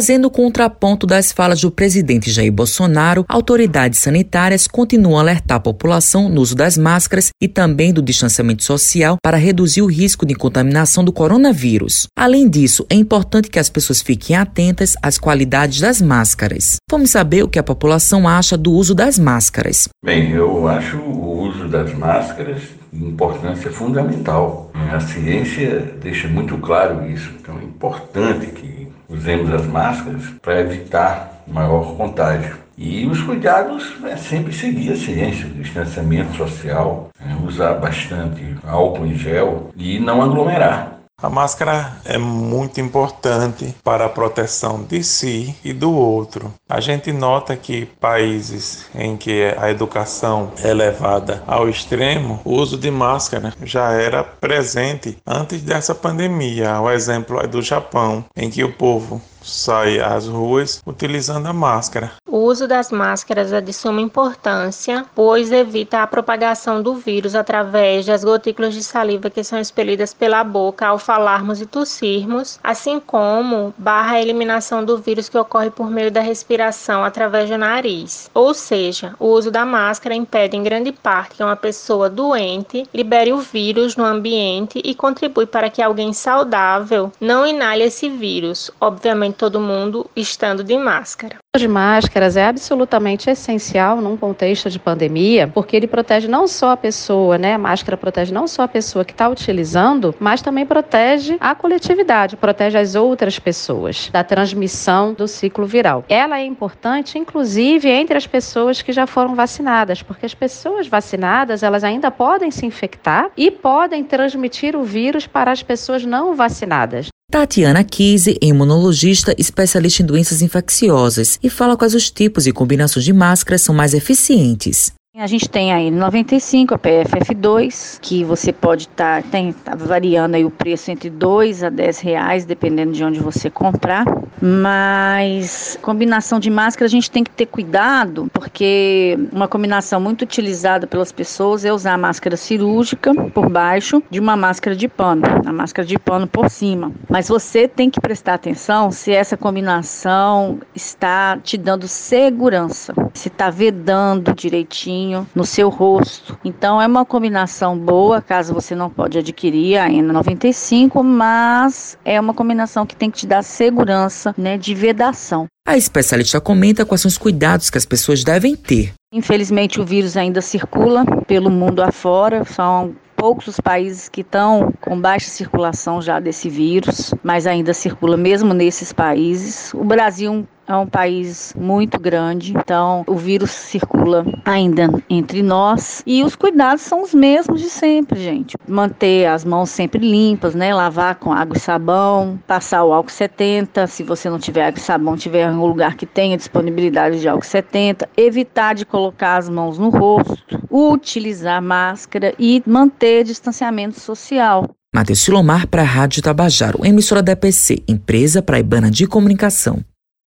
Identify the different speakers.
Speaker 1: Fazendo contraponto das falas do presidente Jair Bolsonaro, autoridades sanitárias continuam a alertar a população no uso das máscaras e também do distanciamento social para reduzir o risco de contaminação do coronavírus. Além disso, é importante que as pessoas fiquem atentas às qualidades das máscaras. Vamos saber o que a população acha do uso das máscaras.
Speaker 2: Bem, eu acho o uso das máscaras de importância fundamental. A ciência deixa muito claro isso. Então é importante que usemos as máscaras para evitar maior contágio. E os cuidados é sempre seguir a ciência, o distanciamento social, é, usar bastante álcool em gel e não aglomerar.
Speaker 3: A máscara é muito importante para a proteção de si e do outro. A gente nota que países em que a educação é levada ao extremo, o uso de máscara já era presente antes dessa pandemia. O exemplo é do Japão, em que o povo sai às ruas utilizando a máscara.
Speaker 4: O uso das máscaras é de suma importância, pois evita a propagação do vírus através das gotículas de saliva que são expelidas pela boca ao falarmos e tossirmos, assim como barra a eliminação do vírus que ocorre por meio da respiração através do nariz. Ou seja, o uso da máscara impede em grande parte que uma pessoa doente libere o vírus no ambiente e contribui para que alguém saudável não inale esse vírus, obviamente todo mundo estando de máscara.
Speaker 5: O de máscaras é absolutamente essencial num contexto de pandemia, porque ele protege não só a pessoa, né? A máscara protege não só a pessoa que está utilizando, mas também protege a coletividade, protege as outras pessoas da transmissão do ciclo viral. Ela é importante, inclusive, entre as pessoas que já foram vacinadas, porque as pessoas vacinadas elas ainda podem se infectar e podem transmitir o vírus para as pessoas não vacinadas.
Speaker 1: Tatiana Kise, imunologista especialista em doenças infecciosas, e fala quais os tipos e combinações de máscaras são mais eficientes.
Speaker 6: A gente tem a N95, a PFF2, que você pode estar tá, tá variando aí o preço entre 2 a 10 reais, dependendo de onde você comprar. Mas combinação de máscara a gente tem que ter cuidado, porque uma combinação muito utilizada pelas pessoas é usar a máscara cirúrgica por baixo de uma máscara de pano, a máscara de pano por cima. Mas você tem que prestar atenção se essa combinação está te dando segurança, se está vedando direitinho no seu rosto. Então é uma combinação boa, caso você não pode adquirir a N95, mas é uma combinação que tem que te dar segurança, né, de vedação.
Speaker 1: A especialista comenta quais são os cuidados que as pessoas devem ter.
Speaker 6: Infelizmente o vírus ainda circula pelo mundo afora, são poucos os países que estão com baixa circulação já desse vírus, mas ainda circula mesmo nesses países. O Brasil é um país muito grande, então o vírus circula ainda entre nós e os cuidados são os mesmos de sempre, gente. Manter as mãos sempre limpas, né? Lavar com água e sabão, passar o álcool 70, se você não tiver água e sabão, tiver em um lugar que tenha disponibilidade de álcool 70, evitar de colocar as mãos no rosto, utilizar máscara e manter distanciamento social.
Speaker 1: Matheus Silomar para a Rádio Tabajaro, emissora da EPC, empresa praibana de comunicação.